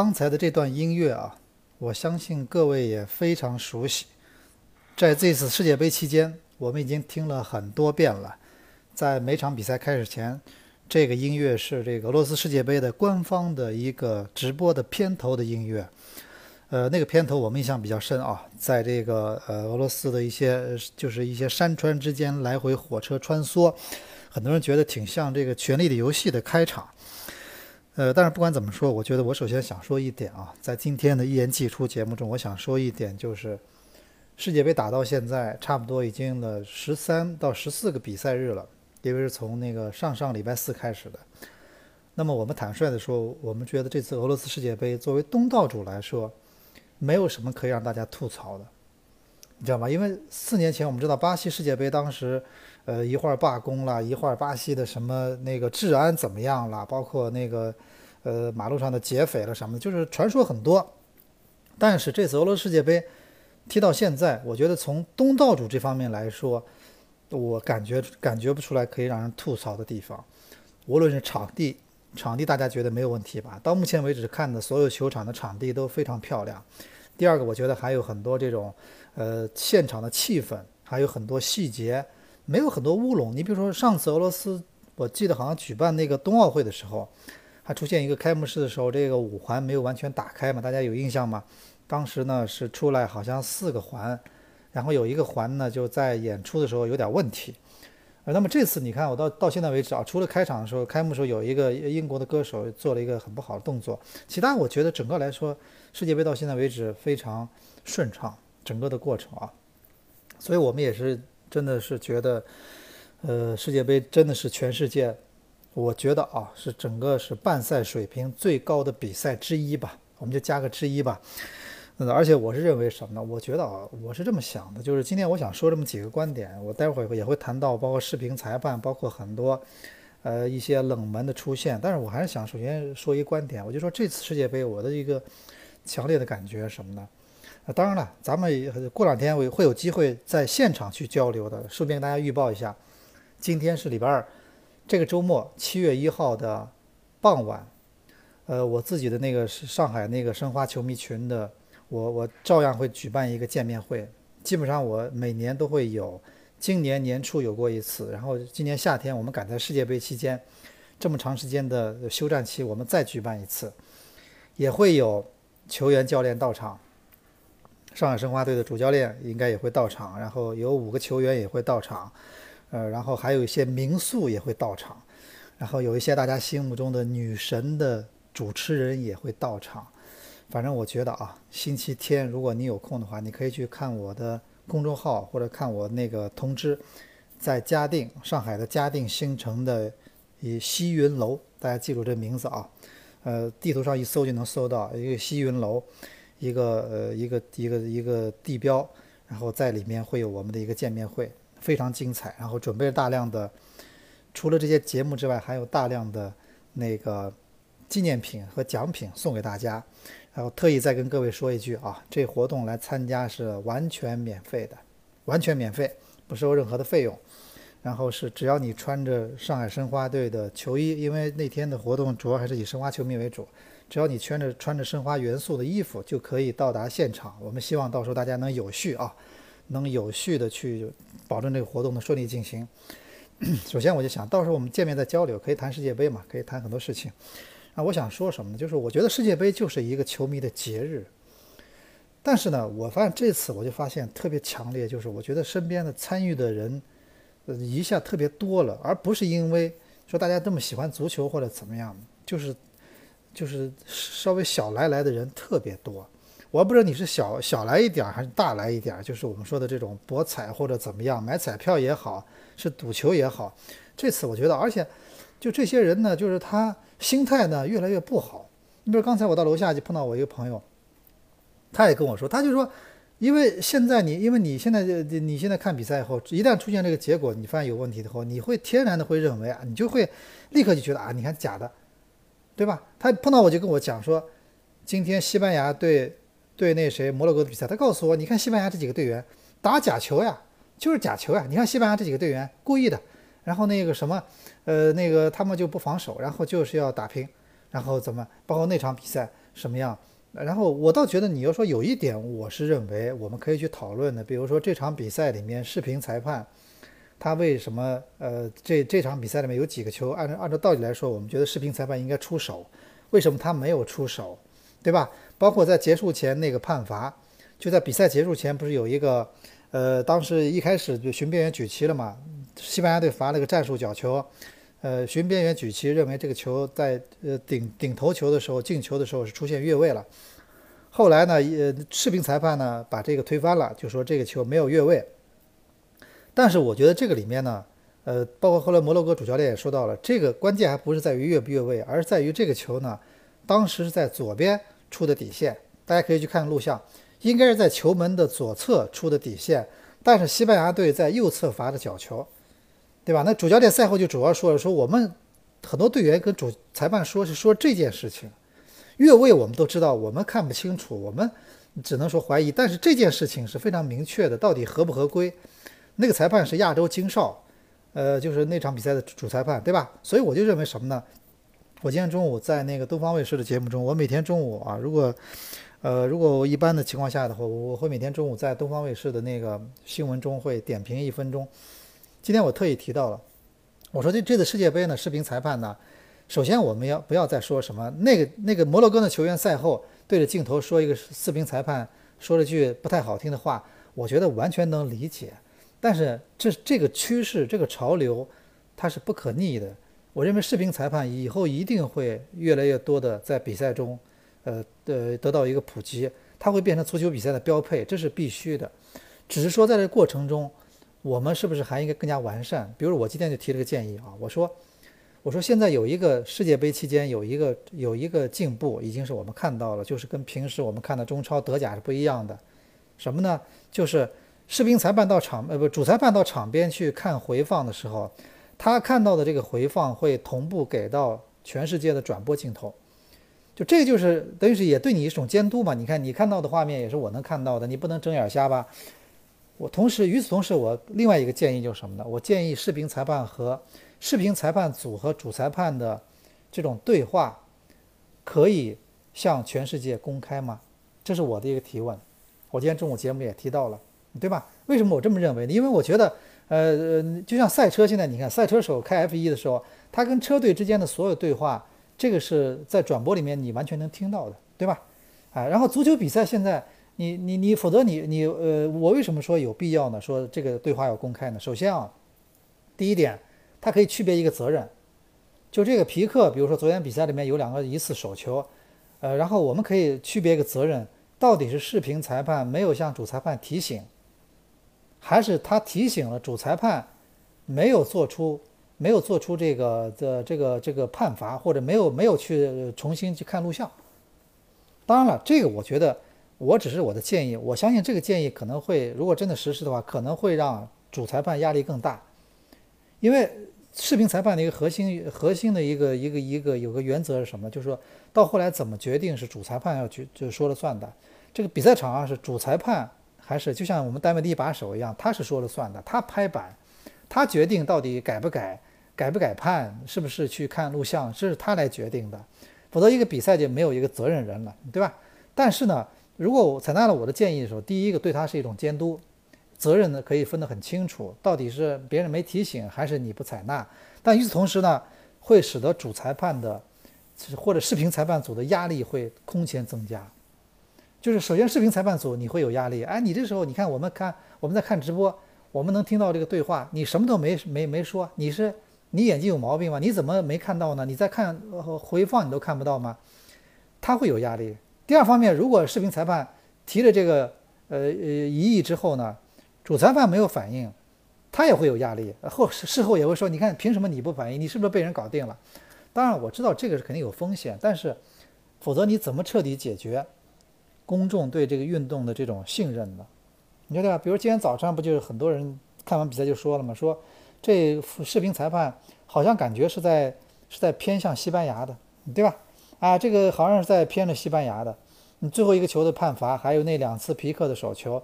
刚才的这段音乐啊，我相信各位也非常熟悉。在这次世界杯期间，我们已经听了很多遍了。在每场比赛开始前，这个音乐是这个俄罗斯世界杯的官方的一个直播的片头的音乐。呃，那个片头我们印象比较深啊，在这个呃俄罗斯的一些就是一些山川之间来回火车穿梭，很多人觉得挺像这个《权力的游戏》的开场。呃，但是不管怎么说，我觉得我首先想说一点啊，在今天的一言既出节目中，我想说一点就是，世界杯打到现在差不多已经了十三到十四个比赛日了，因为是从那个上上礼拜四开始的。那么我们坦率的说，我们觉得这次俄罗斯世界杯作为东道主来说，没有什么可以让大家吐槽的，你知道吗？因为四年前我们知道巴西世界杯当时。呃，一会儿罢工了，一会儿巴西的什么那个治安怎么样了？包括那个，呃，马路上的劫匪了什么的，就是传说很多。但是这次俄罗斯世界杯踢到现在，我觉得从东道主这方面来说，我感觉感觉不出来可以让人吐槽的地方。无论是场地，场地大家觉得没有问题吧？到目前为止看的所有球场的场地都非常漂亮。第二个，我觉得还有很多这种，呃，现场的气氛，还有很多细节。没有很多乌龙，你比如说上次俄罗斯，我记得好像举办那个冬奥会的时候，还出现一个开幕式的时候，这个五环没有完全打开嘛，大家有印象吗？当时呢是出来好像四个环，然后有一个环呢就在演出的时候有点问题。呃，那么这次你看，我到到现在为止啊，除了开场的时候，开幕时候有一个英国的歌手做了一个很不好的动作，其他我觉得整个来说，世界杯到现在为止非常顺畅，整个的过程啊，所以我们也是。真的是觉得，呃，世界杯真的是全世界，我觉得啊，是整个是办赛水平最高的比赛之一吧，我们就加个之一吧。嗯，而且我是认为什么呢？我觉得啊，我是这么想的，就是今天我想说这么几个观点，我待会儿也会谈到，包括视频裁判，包括很多，呃，一些冷门的出现。但是我还是想首先说一观点，我就说这次世界杯我的一个强烈的感觉什么呢？啊，当然了，咱们过两天会会有机会在现场去交流的。顺便跟大家预报一下，今天是礼拜二，这个周末七月一号的傍晚，呃，我自己的那个是上海那个申花球迷群的，我我照样会举办一个见面会。基本上我每年都会有，今年年初有过一次，然后今年夏天我们赶在世界杯期间这么长时间的休战期，我们再举办一次，也会有球员教练到场。上海申花队的主教练应该也会到场，然后有五个球员也会到场，呃，然后还有一些民宿也会到场，然后有一些大家心目中的女神的主持人也会到场。反正我觉得啊，星期天如果你有空的话，你可以去看我的公众号或者看我那个通知，在嘉定，上海的嘉定新城的以西云楼，大家记住这名字啊，呃，地图上一搜就能搜到一个西云楼。一个呃一个一个一个地标，然后在里面会有我们的一个见面会，非常精彩。然后准备了大量的，除了这些节目之外，还有大量的那个纪念品和奖品送给大家。然后特意再跟各位说一句啊，这活动来参加是完全免费的，完全免费，不收任何的费用。然后是只要你穿着上海申花队的球衣，因为那天的活动主要还是以申花球迷为主。只要你穿着穿着申花元素的衣服，就可以到达现场。我们希望到时候大家能有序啊，能有序的去保证这个活动的顺利进行。首先，我就想到时候我们见面再交流，可以谈世界杯嘛，可以谈很多事情。啊，我想说什么呢？就是我觉得世界杯就是一个球迷的节日。但是呢，我发现这次我就发现特别强烈，就是我觉得身边的参与的人，一下特别多了，而不是因为说大家这么喜欢足球或者怎么样，就是。就是稍微小来来的人特别多，我不知道你是小小来一点还是大来一点，就是我们说的这种博彩或者怎么样买彩票也好，是赌球也好，这次我觉得，而且就这些人呢，就是他心态呢越来越不好。你比如刚才我到楼下就碰到我一个朋友，他也跟我说，他就说，因为现在你因为你现在你现在看比赛以后，一旦出现这个结果，你发现有问题的话，你会天然的会认为啊，你就会立刻就觉得啊，你看假的。对吧？他碰到我就跟我讲说，今天西班牙对对那谁摩洛哥的比赛，他告诉我，你看西班牙这几个队员打假球呀，就是假球呀。你看西班牙这几个队员故意的，然后那个什么，呃，那个他们就不防守，然后就是要打平，然后怎么？包括那场比赛，什么样？然后我倒觉得你要说有一点，我是认为我们可以去讨论的，比如说这场比赛里面视频裁判他为什么呃这这场比赛里面有几个球，按照按照道理来说，我们觉得视频裁判应该出手，为什么他没有出手，对吧？包括在结束前那个判罚，就在比赛结束前不是有一个呃当时一开始就巡边员举旗了嘛，西班牙队罚了个战术角球。呃，巡边员举旗认为这个球在呃顶顶头球的时候进球的时候是出现越位了。后来呢，呃，视频裁判呢把这个推翻了，就说这个球没有越位。但是我觉得这个里面呢，呃，包括后来摩洛哥主教练也说到了，这个关键还不是在于越不越位，而是在于这个球呢，当时是在左边出的底线，大家可以去看录像，应该是在球门的左侧出的底线，但是西班牙队在右侧罚的角球。对吧？那主教练赛后就主要说了，说我们很多队员跟主裁判说是说这件事情，越位我们都知道，我们看不清楚，我们只能说怀疑。但是这件事情是非常明确的，到底合不合规？那个裁判是亚洲金少，呃，就是那场比赛的主裁判，对吧？所以我就认为什么呢？我今天中午在那个东方卫视的节目中，我每天中午啊，如果呃如果我一般的情况下的话，我会每天中午在东方卫视的那个新闻中会点评一分钟。今天我特意提到了，我说这这次世界杯呢，视频裁判呢，首先我们要不要再说什么？那个那个摩洛哥的球员赛后对着镜头说一个视频裁判说了句不太好听的话，我觉得完全能理解。但是这这个趋势这个潮流它是不可逆的。我认为视频裁判以后一定会越来越多的在比赛中，呃呃得到一个普及，它会变成足球比赛的标配，这是必须的。只是说在这过程中。我们是不是还应该更加完善？比如我今天就提了个建议啊，我说，我说现在有一个世界杯期间有一个有一个进步，已经是我们看到了，就是跟平时我们看的中超、德甲是不一样的。什么呢？就是视频裁判到场呃不主裁判到场边去看回放的时候，他看到的这个回放会同步给到全世界的转播镜头，就这个就是等于是也对你一种监督嘛。你看你看到的画面也是我能看到的，你不能睁眼瞎吧？我同时，与此同时，我另外一个建议就是什么呢？我建议视频裁判和视频裁判组和主裁判的这种对话，可以向全世界公开吗？这是我的一个提问。我今天中午节目也提到了，对吧？为什么我这么认为呢？因为我觉得，呃，就像赛车，现在你看赛车手开 F1 的时候，他跟车队之间的所有对话，这个是在转播里面你完全能听到的，对吧？啊，然后足球比赛现在。你你你，否则你你呃，我为什么说有必要呢？说这个对话要公开呢？首先啊，第一点，它可以区别一个责任。就这个皮克，比如说昨天比赛里面有两个疑似手球，呃，然后我们可以区别一个责任，到底是视频裁判没有向主裁判提醒，还是他提醒了主裁判，没有做出没有做出这个的这个这个判罚，或者没有没有去重新去看录像。当然了，这个我觉得。我只是我的建议，我相信这个建议可能会，如果真的实施的话，可能会让主裁判压力更大，因为视频裁判的一个核心核心的一个一个一个有个原则是什么？就是说到后来怎么决定是主裁判要决就说了算的。这个比赛场上是主裁判还是就像我们单位的一把手一样，他是说了算的，他拍板，他决定到底改不改，改不改判，是不是去看录像，这是他来决定的，否则一个比赛就没有一个责任人了，对吧？但是呢。如果我采纳了我的建议的时候，第一个对他是一种监督，责任呢可以分得很清楚，到底是别人没提醒还是你不采纳。但与此同时呢，会使得主裁判的或者视频裁判组的压力会空前增加。就是首先视频裁判组你会有压力，哎，你这时候你看我们看我们在看直播，我们能听到这个对话，你什么都没没没说，你是你眼睛有毛病吗？你怎么没看到呢？你在看回放你都看不到吗？他会有压力。第二方面，如果视频裁判提了这个呃呃疑议之后呢，主裁判没有反应，他也会有压力，后事后也会说，你看凭什么你不反应？你是不是被人搞定了？当然我知道这个是肯定有风险，但是否则你怎么彻底解决公众对这个运动的这种信任呢？你觉得比如今天早上不就是很多人看完比赛就说了吗？说这视频裁判好像感觉是在是在偏向西班牙的，对吧？啊，这个好像是在偏了西班牙的。你最后一个球的判罚，还有那两次皮克的手球，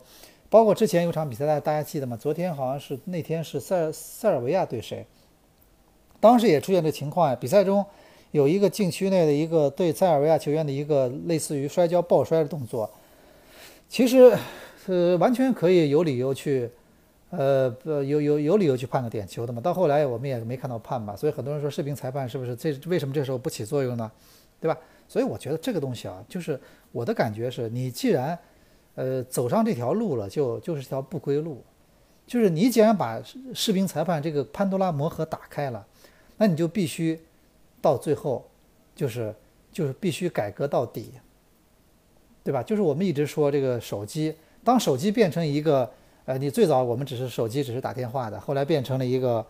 包括之前有场比赛，大家大家记得吗？昨天好像是那天是塞尔塞尔维亚对谁？当时也出现这情况呀。比赛中有一个禁区内的一个对塞尔维亚球员的一个类似于摔跤抱摔的动作，其实是完全可以有理由去，呃，有有有理由去判个点球的嘛。到后来我们也没看到判嘛，所以很多人说视频裁判是不是这为什么这时候不起作用呢？对吧？所以我觉得这个东西啊，就是我的感觉是你既然呃走上这条路了，就就是条不归路，就是你既然把视频裁判这个潘多拉魔盒打开了，那你就必须。到最后，就是就是必须改革到底，对吧？就是我们一直说这个手机，当手机变成一个，呃，你最早我们只是手机只是打电话的，后来变成了一个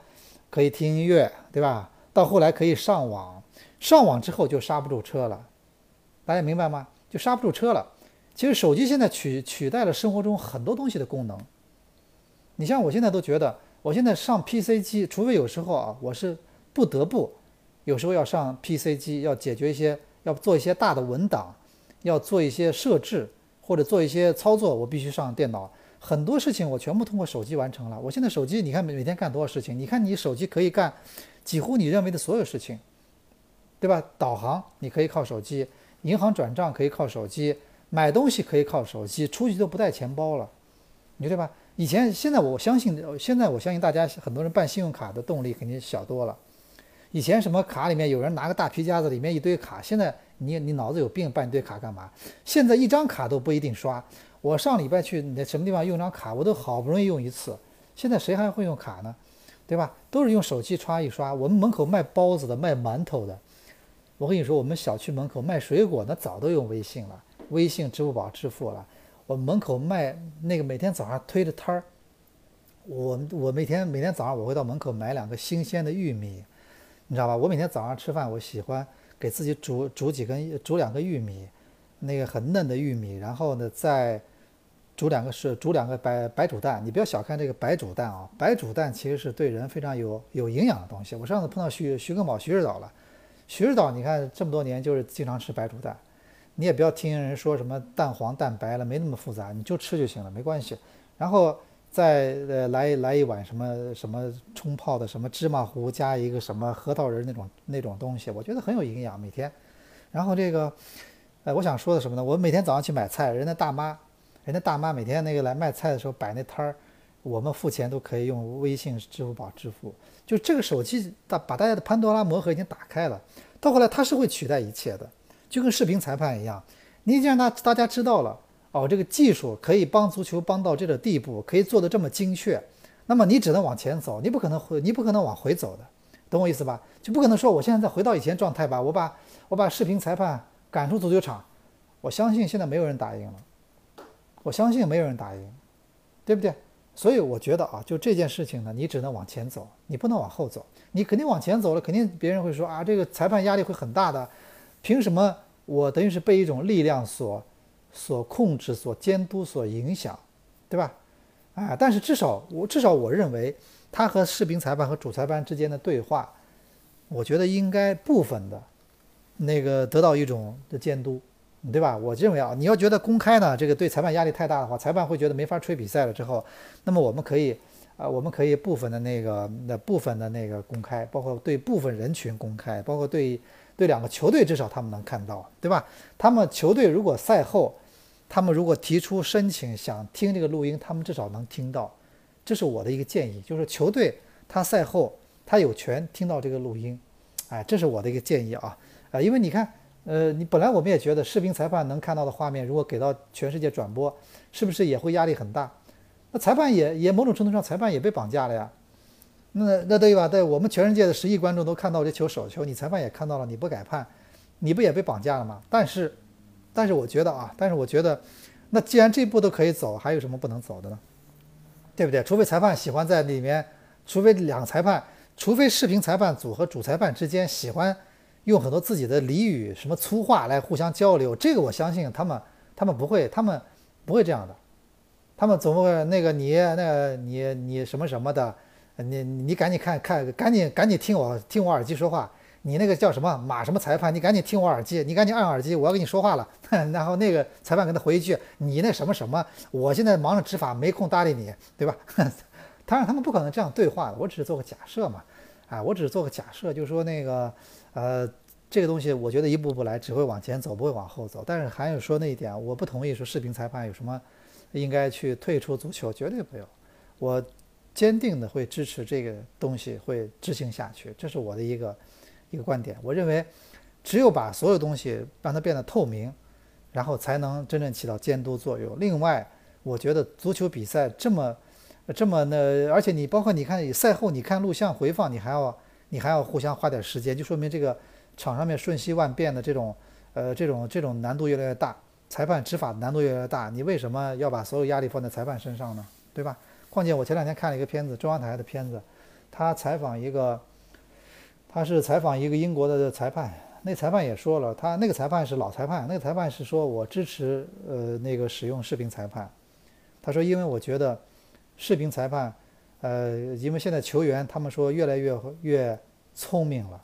可以听音乐，对吧？到后来可以上网，上网之后就刹不住车了，大家明白吗？刹不住车了。其实手机现在取取代了生活中很多东西的功能。你像我现在都觉得，我现在上 PC 机，除非有时候啊，我是不得不。有时候要上 PC 机，要解决一些，要做一些大的文档，要做一些设置或者做一些操作，我必须上电脑。很多事情我全部通过手机完成了。我现在手机，你看每每天干多少事情？你看你手机可以干几乎你认为的所有事情，对吧？导航你可以靠手机，银行转账可以靠手机，买东西可以靠手机，出去都不带钱包了，你对吧？以前现在我相信，现在我相信大家很多人办信用卡的动力肯定小多了。以前什么卡里面有人拿个大皮夹子，里面一堆卡。现在你你脑子有病，办一堆卡干嘛？现在一张卡都不一定刷。我上礼拜去那什么地方用张卡，我都好不容易用一次。现在谁还会用卡呢？对吧？都是用手机刷一刷。我们门口卖包子的、卖馒头的，我跟你说，我们小区门口卖水果的早都用微信了，微信、支付宝支付了。我门口卖那个每天早上推的摊儿，我我每天每天早上我会到门口买两个新鲜的玉米。你知道吧？我每天早上吃饭，我喜欢给自己煮煮几根煮两个玉米，那个很嫩的玉米，然后呢再煮两个是煮两个白白煮蛋。你不要小看这个白煮蛋啊，白煮蛋其实是对人非常有有营养的东西。我上次碰到徐徐根宝徐指导了，徐指导你看这么多年就是经常吃白煮蛋，你也不要听人说什么蛋黄蛋白了，没那么复杂，你就吃就行了，没关系。然后。再呃来来一碗什么什么冲泡的什么芝麻糊加一个什么核桃仁那种那种东西，我觉得很有营养。每天，然后这个，呃，我想说的什么呢？我每天早上去买菜，人家大妈，人家大妈每天那个来卖菜的时候摆那摊儿，我们付钱都可以用微信、支付宝支付。就这个手机大把大家的潘多拉魔盒已经打开了，到后来它是会取代一切的，就跟视频裁判一样，你已经让大大家知道了。哦，这个技术可以帮足球帮到这个地步，可以做得这么精确，那么你只能往前走，你不可能回，你不可能往回走的，懂我意思吧？就不可能说我现在再回到以前状态吧，我把我把视频裁判赶出足球场，我相信现在没有人打赢了，我相信没有人打赢，对不对？所以我觉得啊，就这件事情呢，你只能往前走，你不能往后走，你肯定往前走了，肯定别人会说啊，这个裁判压力会很大的，凭什么我等于是被一种力量所。所控制、所监督、所影响，对吧？啊，但是至少我至少我认为，他和视频裁判和主裁判之间的对话，我觉得应该部分的，那个得到一种的监督，对吧？我认为啊，你要觉得公开呢，这个对裁判压力太大的话，裁判会觉得没法吹比赛了之后，那么我们可以啊，我们可以部分的那个那部分的那个公开，包括对部分人群公开，包括对对两个球队至少他们能看到，对吧？他们球队如果赛后。他们如果提出申请想听这个录音，他们至少能听到，这是我的一个建议，就是球队他赛后他有权听到这个录音，哎，这是我的一个建议啊，啊，因为你看，呃，你本来我们也觉得视频裁判能看到的画面，如果给到全世界转播，是不是也会压力很大？那裁判也也某种程度上，裁判也被绑架了呀，那那对吧？对我们全世界的十亿观众都看到这球手球，你裁判也看到了，你不改判，你不也被绑架了吗？但是。但是我觉得啊，但是我觉得，那既然这步都可以走，还有什么不能走的呢？对不对？除非裁判喜欢在里面，除非两个裁判，除非视频裁判组和主裁判之间喜欢用很多自己的俚语、什么粗话来互相交流，这个我相信他们，他们不会，他们不会这样的，他们总会那个你那个你你什么什么的，你你赶紧看看，赶紧赶紧听我听我耳机说话。你那个叫什么马什么裁判？你赶紧听我耳机，你赶紧按耳机，我要跟你说话了。然后那个裁判跟他回一句：“你那什么什么，我现在忙着执法，没空搭理你，对吧？”当然他们不可能这样对话的，我只是做个假设嘛。啊，我只是做个假设，就是说那个呃，这个东西我觉得一步步来，只会往前走，不会往后走。但是还有说那一点，我不同意说视频裁判有什么应该去退出足球，绝对没有。我坚定的会支持这个东西会执行下去，这是我的一个一个观点。我认为，只有把所有东西让它变得透明，然后才能真正起到监督作用。另外，我觉得足球比赛这么这么呢，而且你包括你看赛后你看录像回放，你还要你还要互相花点时间，就说明这个。场上面瞬息万变的这种，呃，这种这种难度越来越大，裁判执法难度越来越大，你为什么要把所有压力放在裁判身上呢？对吧？况且我前两天看了一个片子，中央台的片子，他采访一个，他是采访一个英国的裁判，那裁判也说了，他那个裁判是老裁判，那个裁判是说我支持呃那个使用视频裁判，他说因为我觉得视频裁判，呃，因为现在球员他们说越来越越聪明了。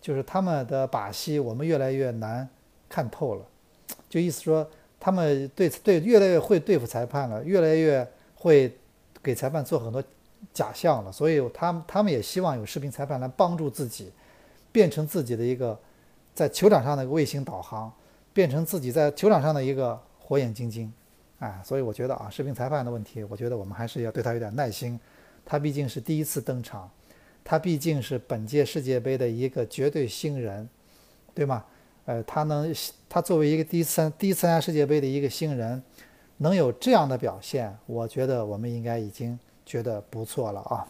就是他们的把戏，我们越来越难看透了。就意思说，他们对对越来越会对付裁判了，越来越会给裁判做很多假象了。所以，他们他们也希望有视频裁判来帮助自己，变成自己的一个在球场上的一个卫星导航，变成自己在球场上的一个火眼金睛。哎，所以我觉得啊，视频裁判的问题，我觉得我们还是要对他有点耐心。他毕竟是第一次登场。他毕竟是本届世界杯的一个绝对新人，对吗？呃，他能，他作为一个第一次第一次参加世界杯的一个新人，能有这样的表现，我觉得我们应该已经觉得不错了啊。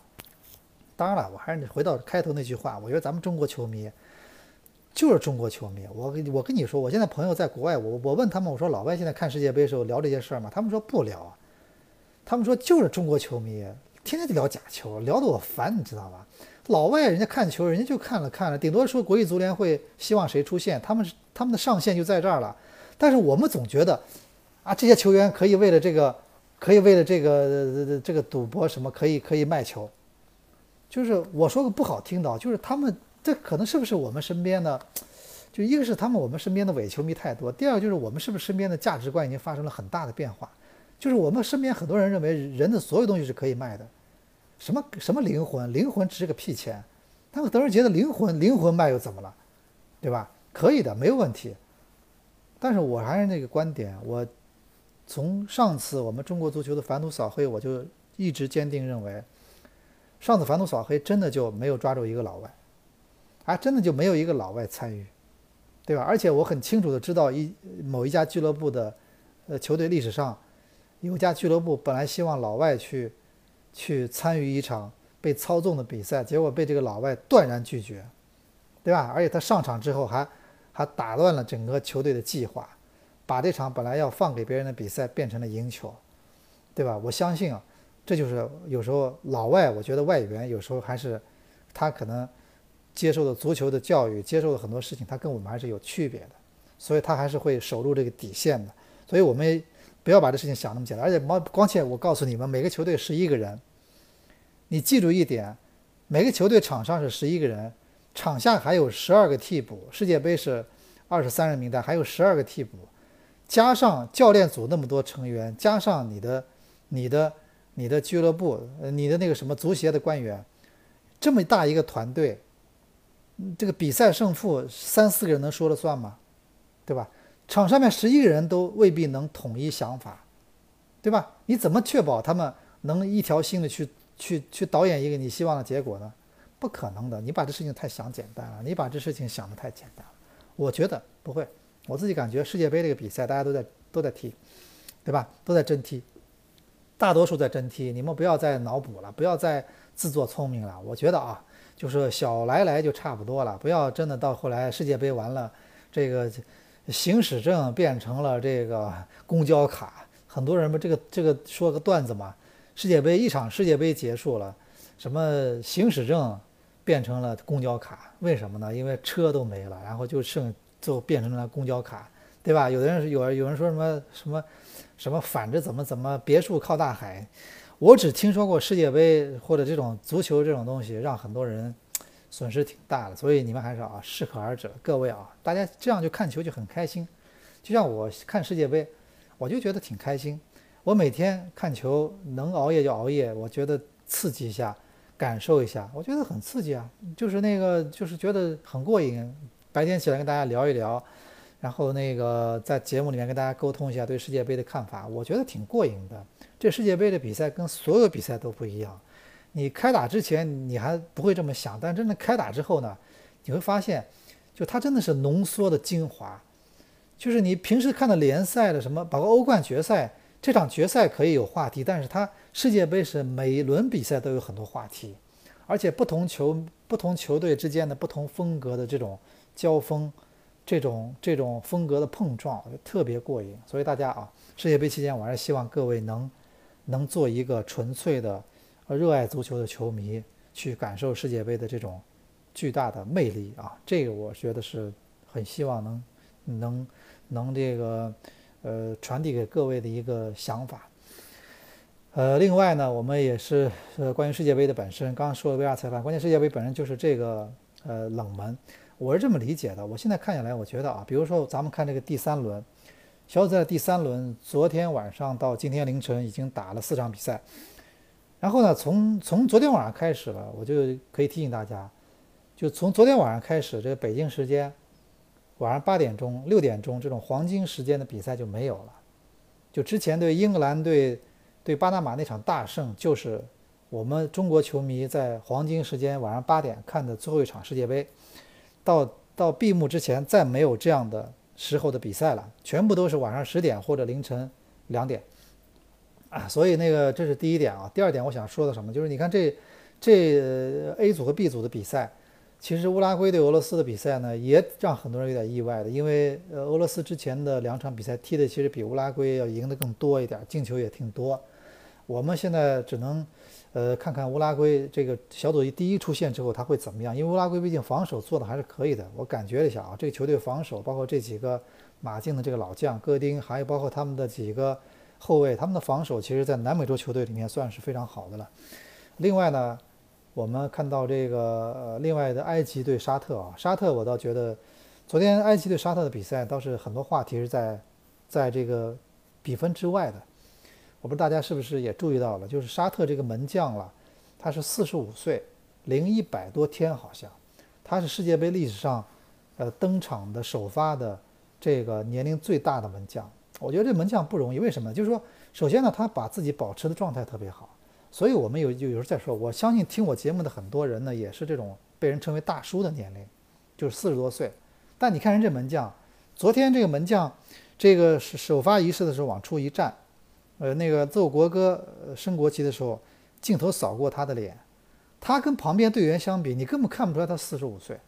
当然了，我还是回到开头那句话，我觉得咱们中国球迷就是中国球迷。我跟我跟你说，我现在朋友在国外，我我问他们，我说老外现在看世界杯的时候聊这些事儿吗？他们说不聊啊，他们说就是中国球迷。天天就聊假球，聊得我烦，你知道吧？老外人家看球，人家就看了看了，顶多说国际足联会希望谁出现，他们他们的上限就在这儿了。但是我们总觉得，啊，这些球员可以为了这个，可以为了这个这个赌博什么，可以可以卖球。就是我说个不好听的，就是他们这可能是不是我们身边的，就一个是他们我们身边的伪球迷太多，第二个就是我们是不是身边的价值观已经发生了很大的变化。就是我们身边很多人认为人的所有东西是可以卖的，什么什么灵魂，灵魂值个屁钱，他们都是觉得灵魂灵魂卖又怎么了，对吧？可以的，没有问题。但是我还是那个观点，我从上次我们中国足球的反赌扫黑，我就一直坚定认为，上次反赌扫黑真的就没有抓住一个老外，啊，真的就没有一个老外参与，对吧？而且我很清楚的知道一某一家俱乐部的呃球队历史上。有家俱乐部本来希望老外去，去参与一场被操纵的比赛，结果被这个老外断然拒绝，对吧？而且他上场之后还还打乱了整个球队的计划，把这场本来要放给别人的比赛变成了赢球，对吧？我相信啊，这就是有时候老外，我觉得外援有时候还是他可能接受的足球的教育，接受的很多事情，他跟我们还是有区别的，所以他还是会守住这个底线的，所以我们。不要把这事情想那么简单，而且毛光且我告诉你们，每个球队十一个人，你记住一点，每个球队场上是十一个人，场下还有十二个替补。世界杯是二十三人名单，还有十二个替补，加上教练组那么多成员，加上你的、你的、你的俱乐部、你的那个什么足协的官员，这么大一个团队，这个比赛胜负三四个人能说了算吗？对吧？场上面十一个人都未必能统一想法，对吧？你怎么确保他们能一条心的去去去导演一个你希望的结果呢？不可能的，你把这事情太想简单了，你把这事情想的太简单了。我觉得不会，我自己感觉世界杯这个比赛大家都在都在踢，对吧？都在真踢，大多数在真踢。你们不要再脑补了，不要再自作聪明了。我觉得啊，就是小来来就差不多了，不要真的到后来世界杯完了这个。行驶证变成了这个公交卡，很多人们这个这个说个段子嘛，世界杯一场世界杯结束了，什么行驶证变成了公交卡？为什么呢？因为车都没了，然后就剩就变成了公交卡，对吧？有的人有有人说什么什么什么反着怎么怎么别墅靠大海，我只听说过世界杯或者这种足球这种东西让很多人。损失挺大的，所以你们还是啊适可而止。各位啊，大家这样就看球就很开心，就像我看世界杯，我就觉得挺开心。我每天看球能熬夜就熬夜，我觉得刺激一下，感受一下，我觉得很刺激啊。就是那个就是觉得很过瘾，白天起来跟大家聊一聊，然后那个在节目里面跟大家沟通一下对世界杯的看法，我觉得挺过瘾的。这世界杯的比赛跟所有比赛都不一样，你开打之前你还不会这么想，但真的开打之后呢，你会发现，就它真的是浓缩的精华。就是你平时看的联赛的什么，包括欧冠决赛，这场决赛可以有话题，但是它世界杯是每一轮比赛都有很多话题，而且不同球不同球队之间的不同风格的这种交锋，这种这种风格的碰撞特别过瘾。所以大家啊，世界杯期间我还是希望各位能能做一个纯粹的热爱足球的球迷，去感受世界杯的这种巨大的魅力啊！这个我觉得是很希望能能。能这个，呃，传递给各位的一个想法。呃，另外呢，我们也是呃，关于世界杯的本身，刚刚说了 VR 裁判，关键世界杯本身就是这个呃冷门，我是这么理解的。我现在看下来，我觉得啊，比如说咱们看这个第三轮，小组赛第三轮，昨天晚上到今天凌晨已经打了四场比赛，然后呢，从从昨天晚上开始了，我就可以提醒大家，就从昨天晚上开始，这个北京时间。晚上八点钟、六点钟这种黄金时间的比赛就没有了。就之前对英格兰队、对巴拿马那场大胜，就是我们中国球迷在黄金时间晚上八点看的最后一场世界杯。到到闭幕之前，再没有这样的时候的比赛了，全部都是晚上十点或者凌晨两点。啊，所以那个这是第一点啊。第二点我想说的什么，就是你看这这 A 组和 B 组的比赛。其实乌拉圭对俄罗斯的比赛呢，也让很多人有点意外的，因为呃，俄罗斯之前的两场比赛踢的其实比乌拉圭要赢得更多一点，进球也挺多。我们现在只能呃看看乌拉圭这个小组第一出线之后他会怎么样，因为乌拉圭毕竟防守做的还是可以的。我感觉了一下啊，这个球队防守，包括这几个马竞的这个老将戈丁，还有包括他们的几个后卫，他们的防守其实在南美洲球队里面算是非常好的了。另外呢。我们看到这个呃，另外的埃及对沙特啊，沙特我倒觉得，昨天埃及对沙特的比赛倒是很多话题是在，在这个比分之外的。我不知道大家是不是也注意到了，就是沙特这个门将了，他是四十五岁零一百多天好像，他是世界杯历史上，呃登场的首发的这个年龄最大的门将。我觉得这门将不容易，为什么？就是说，首先呢，他把自己保持的状态特别好。所以，我们有就有时候在说，我相信听我节目的很多人呢，也是这种被人称为大叔的年龄，就是四十多岁。但你看人这门将，昨天这个门将，这个首首发仪式的时候往出一站，呃，那个奏国歌、升国旗的时候，镜头扫过他的脸，他跟旁边队员相比，你根本看不出来他四十五岁。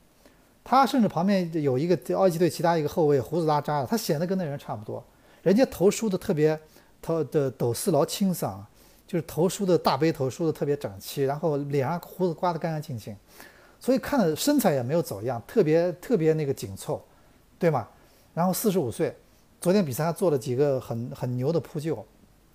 他甚至旁边有一个奥级队其他一个后卫胡子拉碴的，他显得跟那人差不多。人家头梳的特别，头的抖丝老清爽。就是头梳的大背头，梳的特别整齐，然后脸上胡子刮得干干净净，所以看的身材也没有走样，特别特别那个紧凑，对吗？然后四十五岁，昨天比赛还做了几个很很牛的扑救，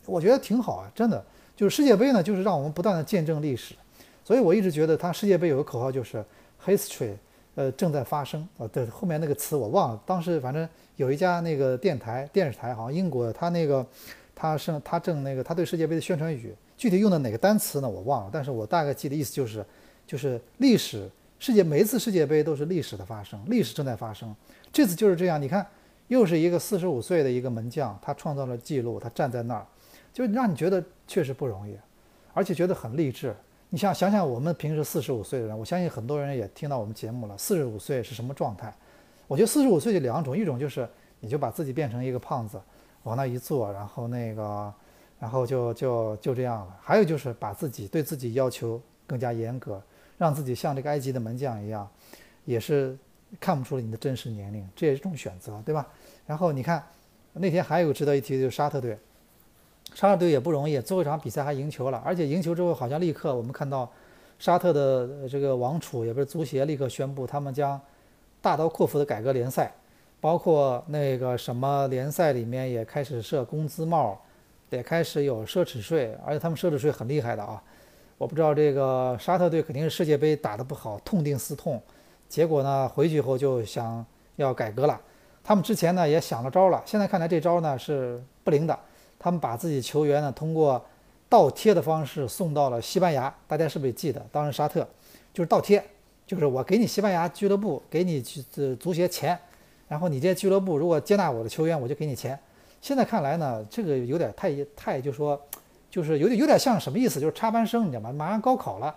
我觉得挺好啊，真的。就是世界杯呢，就是让我们不断的见证历史，所以我一直觉得他世界杯有个口号就是 history，呃，正在发生啊。对，后面那个词我忘了，当时反正有一家那个电台电视台，好像英国，他那个。他是他正那个他对世界杯的宣传语，具体用的哪个单词呢？我忘了，但是我大概记得意思就是，就是历史世界每一次世界杯都是历史的发生，历史正在发生。这次就是这样，你看，又是一个四十五岁的一个门将，他创造了记录，他站在那儿，就让你觉得确实不容易，而且觉得很励志。你想想想，我们平时四十五岁的人，我相信很多人也听到我们节目了，四十五岁是什么状态？我觉得四十五岁就两种，一种就是你就把自己变成一个胖子。往那一坐，然后那个，然后就就就这样了。还有就是把自己对自己要求更加严格，让自己像这个埃及的门将一样，也是看不出你的真实年龄，这也是一种选择，对吧？然后你看那天还有值得一提的，就是沙特队，沙特队也不容易，最后一场比赛还赢球了，而且赢球之后好像立刻我们看到沙特的这个王储也不是足协立刻宣布他们将大刀阔斧的改革联赛。包括那个什么联赛里面也开始设工资帽，也开始有奢侈税，而且他们奢侈税很厉害的啊！我不知道这个沙特队肯定是世界杯打得不好，痛定思痛，结果呢回去以后就想要改革了。他们之前呢也想了招了，现在看来这招呢是不灵的。他们把自己球员呢通过倒贴的方式送到了西班牙，大家是不是记得？当时沙特就是倒贴，就是我给你西班牙俱乐部给你去足协钱，然后你这俱乐部如果接纳我的球员，我就给你钱。现在看来呢，这个有点太太就说，就是有点有点像什么意思？就是插班生，你知道吗？马上高考了，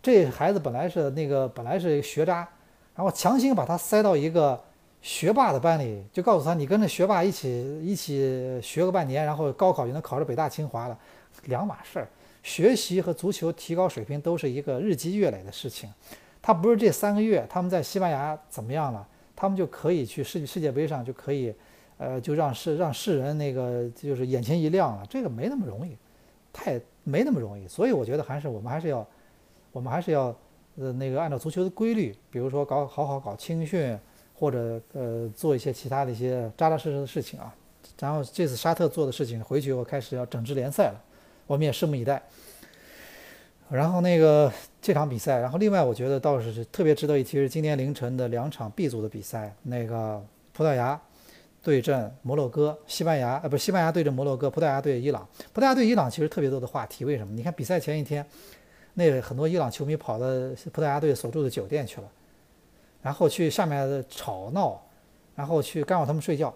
这孩子本来是那个本来是学渣，然后强行把他塞到一个学霸的班里，就告诉他你跟着学霸一起一起学个半年，然后高考就能考上北大清华了，两码事儿。学习和足球提高水平都是一个日积月累的事情，他不是这三个月他们在西班牙怎么样了，他们就可以去世世界杯上就可以。呃，就让世让世人那个就是眼前一亮了，这个没那么容易，太没那么容易。所以我觉得还是我们还是要，我们还是要呃那个按照足球的规律，比如说搞好好搞青训，或者呃做一些其他的一些扎扎实实的事情啊。然后这次沙特做的事情，回去我开始要整治联赛了，我们也拭目以待。然后那个这场比赛，然后另外我觉得倒是特别值得一提是今天凌晨的两场 B 组的比赛，那个葡萄牙。对阵摩洛哥，西班牙呃不西班牙对阵摩洛哥，葡萄牙对伊朗。葡萄牙对伊朗其实特别多的话题，为什么？你看比赛前一天，那很多伊朗球迷跑到葡萄牙队所住的酒店去了，然后去下面吵闹，然后去干扰他们睡觉。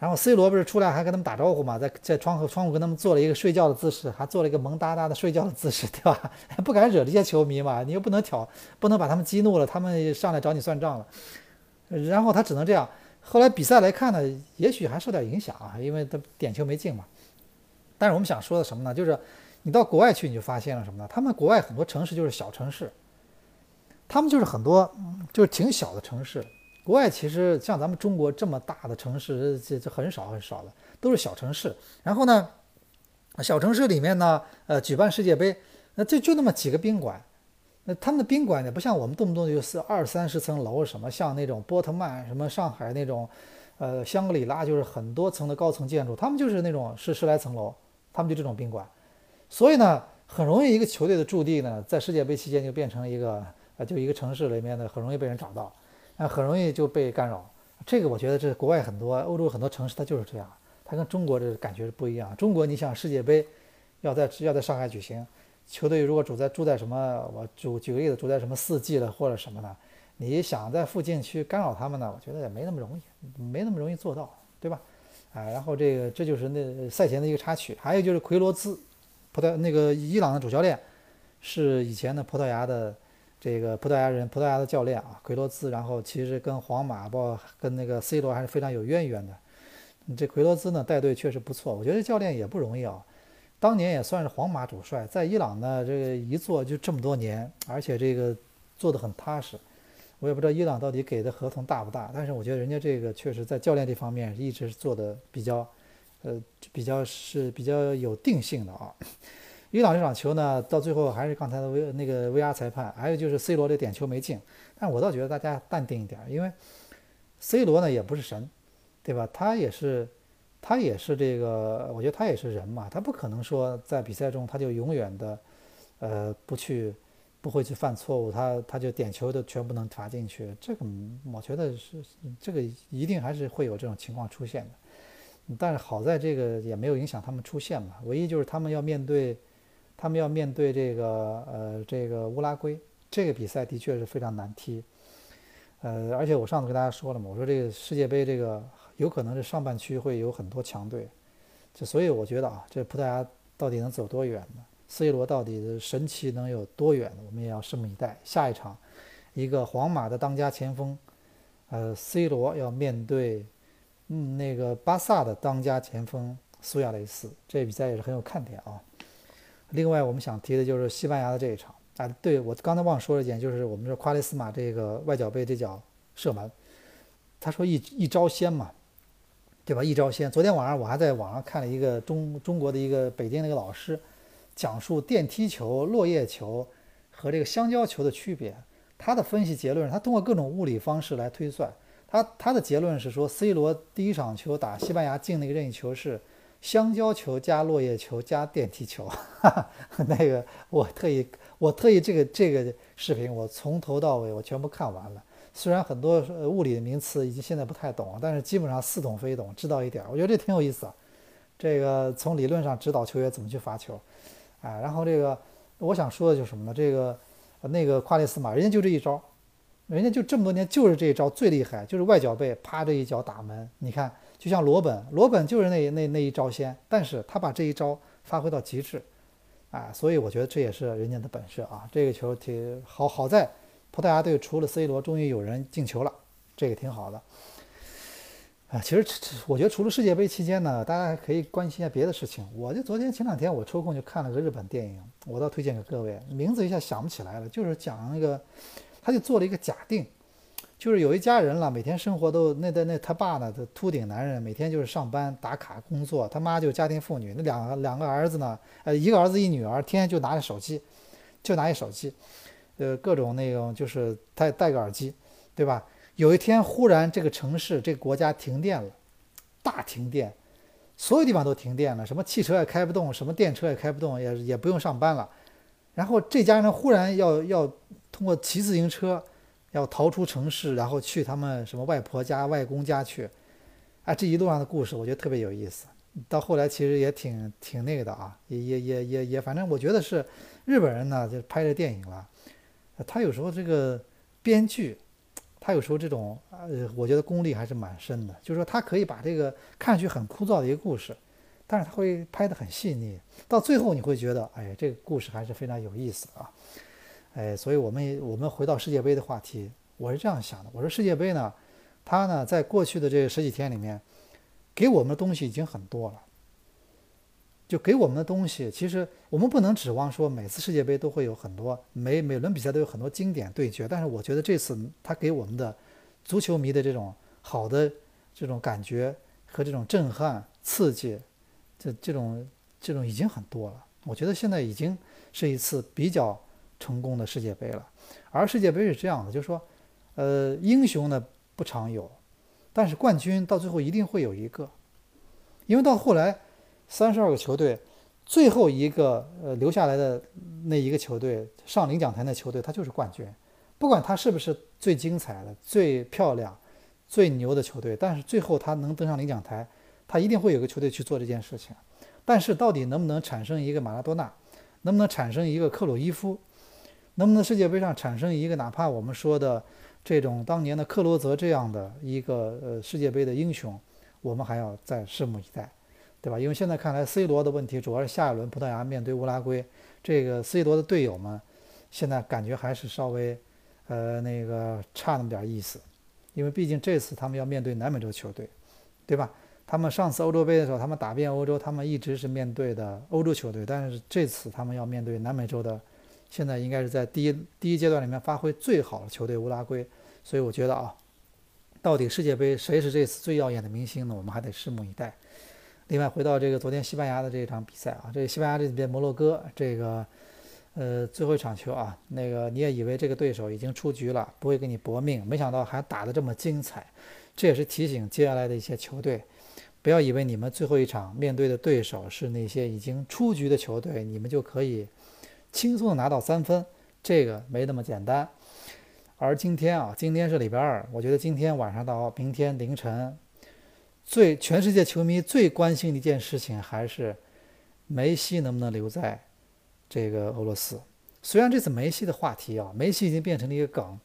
然后 C 罗不是出来还跟他们打招呼嘛，在在窗户窗户跟他们做了一个睡觉的姿势，还做了一个萌哒哒的睡觉的姿势，对吧？不敢惹这些球迷嘛，你又不能挑，不能把他们激怒了，他们上来找你算账了。然后他只能这样。后来比赛来看呢，也许还受点影响啊，因为他点球没进嘛。但是我们想说的什么呢？就是你到国外去，你就发现了什么呢？他们国外很多城市就是小城市，他们就是很多就是挺小的城市。国外其实像咱们中国这么大的城市，这这很少很少的，都是小城市。然后呢，小城市里面呢，呃，举办世界杯，那这就那么几个宾馆。那他们的宾馆呢，不像我们动不动就是二三十层楼什么，像那种波特曼什么上海那种，呃，香格里拉就是很多层的高层建筑，他们就是那种是十来层楼，他们就这种宾馆，所以呢，很容易一个球队的驻地呢，在世界杯期间就变成一个啊，就一个城市里面的很容易被人找到，啊，很容易就被干扰。这个我觉得这国外很多欧洲很多城市它就是这样，它跟中国这感觉是不一样。中国你想世界杯要在要在上海举行。球队如果住在住在什么，我举举个例子，住在什么四季了或者什么的，你想在附近去干扰他们呢？我觉得也没那么容易，没那么容易做到，对吧？啊，然后这个这就是那赛前的一个插曲。还有就是奎罗兹，葡萄那个伊朗的主教练是以前的葡萄牙的这个葡萄牙人，葡萄牙的教练啊，奎罗兹。然后其实跟皇马包跟那个 C 罗还是非常有渊源的。这奎罗兹呢带队确实不错，我觉得教练也不容易啊。当年也算是皇马主帅，在伊朗呢，这个一做就这么多年，而且这个做得很踏实。我也不知道伊朗到底给的合同大不大，但是我觉得人家这个确实在教练这方面一直做的比较，呃，比较是比较有定性的啊。伊朗这场球呢，到最后还是刚才的 V 那个 VR 裁判，还有就是 C 罗这点球没进，但我倒觉得大家淡定一点，因为 C 罗呢也不是神，对吧？他也是。他也是这个，我觉得他也是人嘛，他不可能说在比赛中他就永远的，呃，不去，不会去犯错误，他他就点球都全部能罚进去，这个我觉得是这个一定还是会有这种情况出现的，但是好在这个也没有影响他们出线嘛，唯一就是他们要面对，他们要面对这个呃这个乌拉圭，这个比赛的确是非常难踢，呃，而且我上次跟大家说了嘛，我说这个世界杯这个。有可能是上半区会有很多强队，就所以我觉得啊，这葡萄牙到底能走多远呢？C 罗到底的神奇能有多远？我们也要拭目以待。下一场，一个皇马的当家前锋，呃，C 罗要面对，嗯，那个巴萨的当家前锋苏亚雷斯，这比赛也是很有看点啊。另外，我们想提的就是西班牙的这一场啊，对我刚才忘说了一点，就是我们说夸雷斯马这个外脚背这脚射门，他说一一招鲜嘛。对吧？一招鲜。昨天晚上我还在网上看了一个中中国的一个北京那个老师，讲述电梯球、落叶球和这个香蕉球的区别。他的分析结论，他通过各种物理方式来推算。他他的结论是说，C 罗第一场球打西班牙进那个任意球是香蕉球加落叶球加电梯球。哈 哈那个我特意我特意这个这个视频我从头到尾我全部看完了。虽然很多物理的名词已经现在不太懂了，但是基本上似懂非懂，知道一点，我觉得这挺有意思。这个从理论上指导球员怎么去罚球，哎，然后这个我想说的就是什么呢？这个那个夸列斯马，人家就这一招，人家就这么多年就是这一招最厉害，就是外脚背啪这一脚打门。你看，就像罗本，罗本就是那那那一招先，但是他把这一招发挥到极致，啊，所以我觉得这也是人家的本事啊。这个球挺好，好在葡萄牙队除了 C 罗，终于有人进球了，这个挺好的。啊，其实我觉得除了世界杯期间呢，大家还可以关心一下别的事情。我就昨天前两天我抽空就看了个日本电影，我倒推荐给各位，名字一下想不起来了，就是讲那个，他就做了一个假定，就是有一家人了，每天生活都那那那他爸呢，秃顶男人，每天就是上班打卡工作，他妈就家庭妇女，那两个两个儿子呢，呃，一个儿子一女儿，天天就拿着手机，就拿一手机，呃，各种那种就是戴戴个耳机，对吧？有一天，忽然这个城市、这个国家停电了，大停电，所有地方都停电了，什么汽车也开不动，什么电车也开不动，也也不用上班了。然后这家人忽然要要通过骑自行车，要逃出城市，然后去他们什么外婆家、外公家去。哎，这一路上的故事，我觉得特别有意思。到后来其实也挺挺那个的啊，也也也也也，反正我觉得是日本人呢，就拍这电影了。他有时候这个编剧。他有时候这种呃，我觉得功力还是蛮深的。就是说，他可以把这个看上去很枯燥的一个故事，但是他会拍得很细腻，到最后你会觉得，哎，这个故事还是非常有意思的啊。哎，所以我们我们回到世界杯的话题，我是这样想的：我说世界杯呢，它呢在过去的这十几天里面，给我们的东西已经很多了。就给我们的东西，其实我们不能指望说每次世界杯都会有很多每每轮比赛都有很多经典对决。但是我觉得这次他给我们的足球迷的这种好的这种感觉和这种震撼、刺激，这这种这种已经很多了。我觉得现在已经是一次比较成功的世界杯了。而世界杯是这样的，就是说，呃，英雄呢不常有，但是冠军到最后一定会有一个，因为到后来。三十二个球队，最后一个呃留下来的那一个球队上领奖台的球队，他就是冠军。不管他是不是最精彩的、最漂亮、最牛的球队，但是最后他能登上领奖台，他一定会有个球队去做这件事情。但是到底能不能产生一个马拉多纳，能不能产生一个克鲁伊夫，能不能世界杯上产生一个哪怕我们说的这种当年的克罗泽这样的一个呃世界杯的英雄，我们还要再拭目以待。对吧？因为现在看来，C 罗的问题主要是下一轮葡萄牙面对乌拉圭，这个 C 罗的队友们现在感觉还是稍微，呃，那个差那么点意思。因为毕竟这次他们要面对南美洲球队，对吧？他们上次欧洲杯的时候，他们打遍欧洲，他们一直是面对的欧洲球队，但是这次他们要面对南美洲的，现在应该是在第一第一阶段里面发挥最好的球队乌拉圭。所以我觉得啊，到底世界杯谁是这次最耀眼的明星呢？我们还得拭目以待。另外，回到这个昨天西班牙的这场比赛啊，这西班牙这边摩洛哥这个，呃，最后一场球啊，那个你也以为这个对手已经出局了，不会跟你搏命，没想到还打得这么精彩。这也是提醒接下来的一些球队，不要以为你们最后一场面对的对手是那些已经出局的球队，你们就可以轻松的拿到三分，这个没那么简单。而今天啊，今天是礼拜二，我觉得今天晚上到明天凌晨。最全世界球迷最关心的一件事情还是梅西能不能留在这个俄罗斯。虽然这次梅西的话题啊，梅西已经变成了一个梗，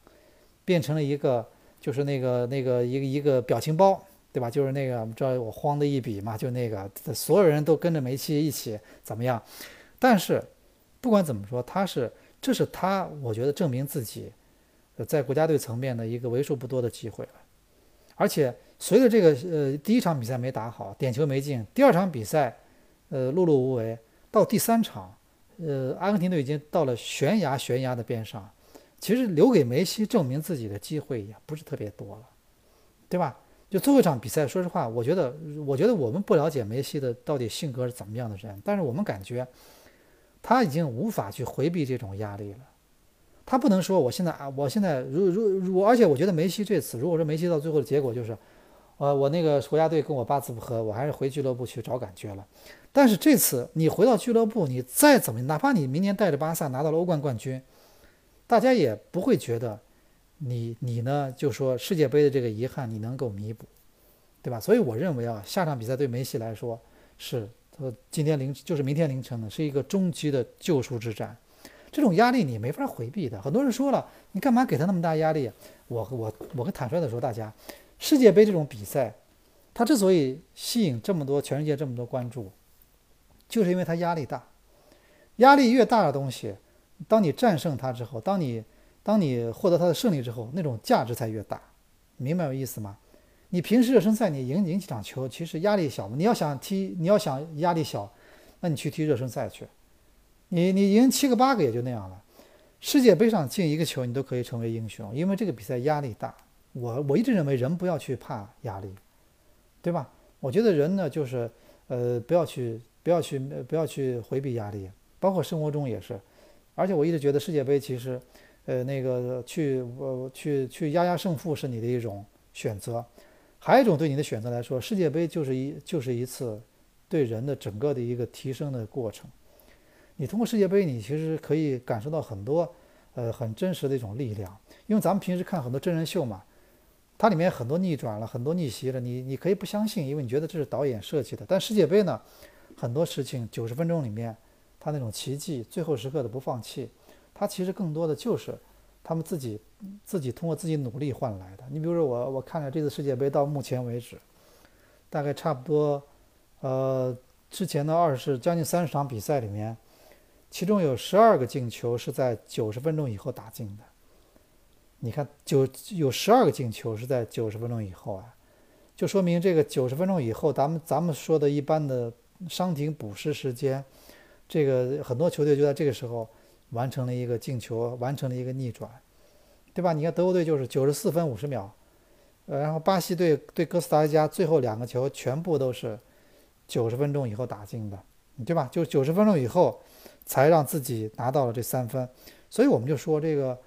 变成了一个就是那个那个一个一个表情包，对吧？就是那个知道我慌的一笔嘛，就那个所有人都跟着梅西一起怎么样？但是不管怎么说，他是这是他我觉得证明自己在国家队层面的一个为数不多的机会了，而且。随着这个呃第一场比赛没打好，点球没进，第二场比赛，呃碌碌无为，到第三场，呃阿根廷队已经到了悬崖悬崖的边上，其实留给梅西证明自己的机会也不是特别多了，对吧？就最后一场比赛，说实话，我觉得我觉得我们不了解梅西的到底性格是怎么样的人，但是我们感觉他已经无法去回避这种压力了。他不能说我现在啊，我现在如如如，而且我觉得梅西这次，如果说梅西到最后的结果就是。呃，我那个国家队跟我八字不合，我还是回俱乐部去找感觉了。但是这次你回到俱乐部，你再怎么，哪怕你明年带着巴萨拿到了欧冠冠军，大家也不会觉得你你呢，就说世界杯的这个遗憾你能够弥补，对吧？所以我认为啊，下场比赛对梅西来说是，呃，今天凌就是明天凌晨呢，是一个终极的救赎之战。这种压力你没法回避的。很多人说了，你干嘛给他那么大压力？我我我很坦率的说，大家，世界杯这种比赛，它之所以吸引这么多全世界这么多关注，就是因为它压力大。压力越大的东西，当你战胜它之后，当你当你获得它的胜利之后，那种价值才越大。明白我意思吗？你平时热身赛你赢赢几场球，其实压力小嘛。你要想踢，你要想压力小，那你去踢热身赛去。你你赢七个八个也就那样了。世界杯上进一个球，你都可以成为英雄，因为这个比赛压力大。我我一直认为人不要去怕压力，对吧？我觉得人呢，就是呃，不要去不要去不要去回避压力，包括生活中也是。而且我一直觉得世界杯其实，呃，那个去呃去去压压胜负是你的一种选择。还有一种对你的选择来说，世界杯就是一就是一次对人的整个的一个提升的过程。你通过世界杯，你其实可以感受到很多，呃，很真实的一种力量。因为咱们平时看很多真人秀嘛，它里面很多逆转了，很多逆袭了，你你可以不相信，因为你觉得这是导演设计的。但世界杯呢，很多事情九十分钟里面，它那种奇迹，最后时刻的不放弃，它其实更多的就是他们自己自己通过自己努力换来的。你比如说我我看了这次世界杯到目前为止，大概差不多，呃，之前的二十将近三十场比赛里面。其中有十二个进球是在九十分钟以后打进的，你看，九有十二个进球是在九十分钟以后啊，就说明这个九十分钟以后，咱们咱们说的一般的伤停补时时间，这个很多球队就在这个时候完成了一个进球，完成了一个逆转，对吧？你看德国队就是九十四分五十秒，呃，然后巴西队对哥斯达黎加最后两个球全部都是九十分钟以后打进的，对吧？就九十分钟以后。才让自己拿到了这三分，所以我们就说这个，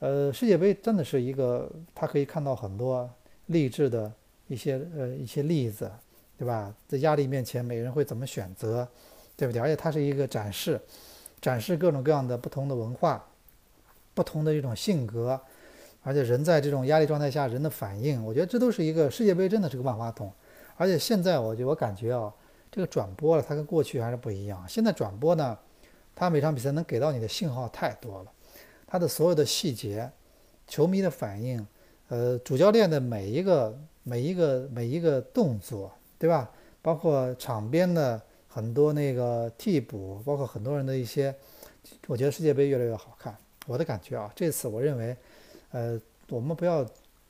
呃，世界杯真的是一个，他可以看到很多励志的一些呃一些例子，对吧？在压力面前，每人会怎么选择，对不对？而且它是一个展示，展示各种各样的不同的文化，不同的一种性格，而且人在这种压力状态下人的反应，我觉得这都是一个世界杯真的是个万花筒。而且现在我就我感觉啊，这个转播了，它跟过去还是不一样。现在转播呢。他每场比赛能给到你的信号太多了，他的所有的细节，球迷的反应，呃，主教练的每一个每一个每一个动作，对吧？包括场边的很多那个替补，包括很多人的一些，我觉得世界杯越来越好看。我的感觉啊，这次我认为，呃，我们不要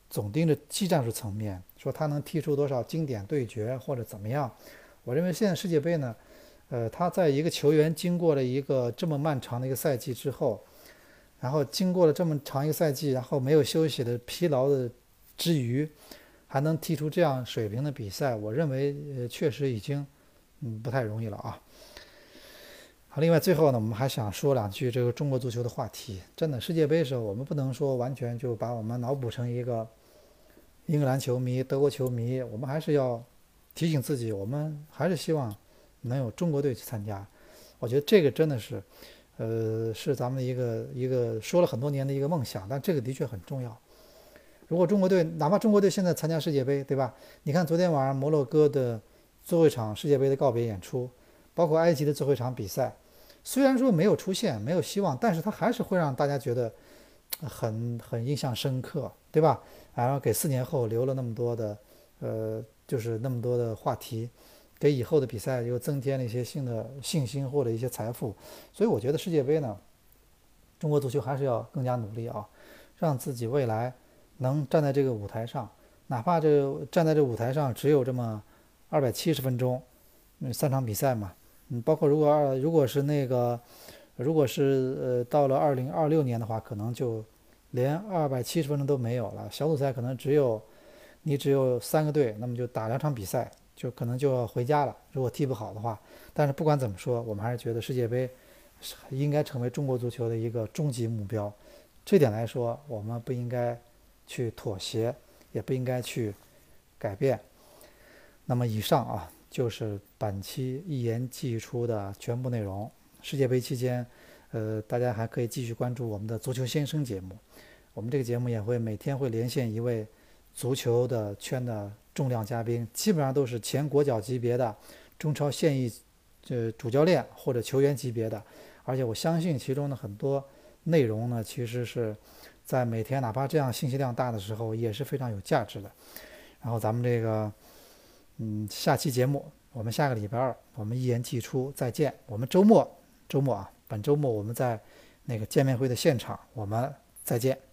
总盯着技战术层面，说他能踢出多少经典对决或者怎么样。我认为现在世界杯呢。呃，他在一个球员经过了一个这么漫长的一个赛季之后，然后经过了这么长一个赛季，然后没有休息的疲劳的之余，还能踢出这样水平的比赛，我认为呃确实已经嗯不太容易了啊。好，另外最后呢，我们还想说两句这个中国足球的话题。真的，世界杯的时候，我们不能说完全就把我们脑补成一个英格兰球迷、德国球迷，我们还是要提醒自己，我们还是希望。能有中国队去参加，我觉得这个真的是，呃，是咱们一个一个说了很多年的一个梦想，但这个的确很重要。如果中国队，哪怕中国队现在参加世界杯，对吧？你看昨天晚上摩洛哥的最后一场世界杯的告别演出，包括埃及的最后一场比赛，虽然说没有出现，没有希望，但是它还是会让大家觉得很很印象深刻，对吧？然后给四年后留了那么多的，呃，就是那么多的话题。给以后的比赛又增添了一些新的信心或者一些财富，所以我觉得世界杯呢，中国足球还是要更加努力啊，让自己未来能站在这个舞台上，哪怕这站在这舞台上只有这么二百七十分钟，嗯，三场比赛嘛，嗯，包括如果二如果是那个，如果是呃到了二零二六年的话，可能就连二百七十分钟都没有了，小组赛可能只有你只有三个队，那么就打两场比赛。就可能就要回家了，如果踢不好的话。但是不管怎么说，我们还是觉得世界杯应该成为中国足球的一个终极目标。这点来说，我们不应该去妥协，也不应该去改变。那么以上啊，就是本期一言既出的全部内容。世界杯期间，呃，大家还可以继续关注我们的足球先生节目。我们这个节目也会每天会连线一位足球的圈的。重量嘉宾基本上都是前国脚级别的中超现役，呃主教练或者球员级别的，而。且我相信其中的很多内容呢，其实是在每天哪怕这样信息量大的时候也是非常有价值的。然后咱们这个，嗯，下期节目我们下个礼拜二我们一言既出，再见。我们周末周末啊，本周末我们在那个见面会的现场，我们再见。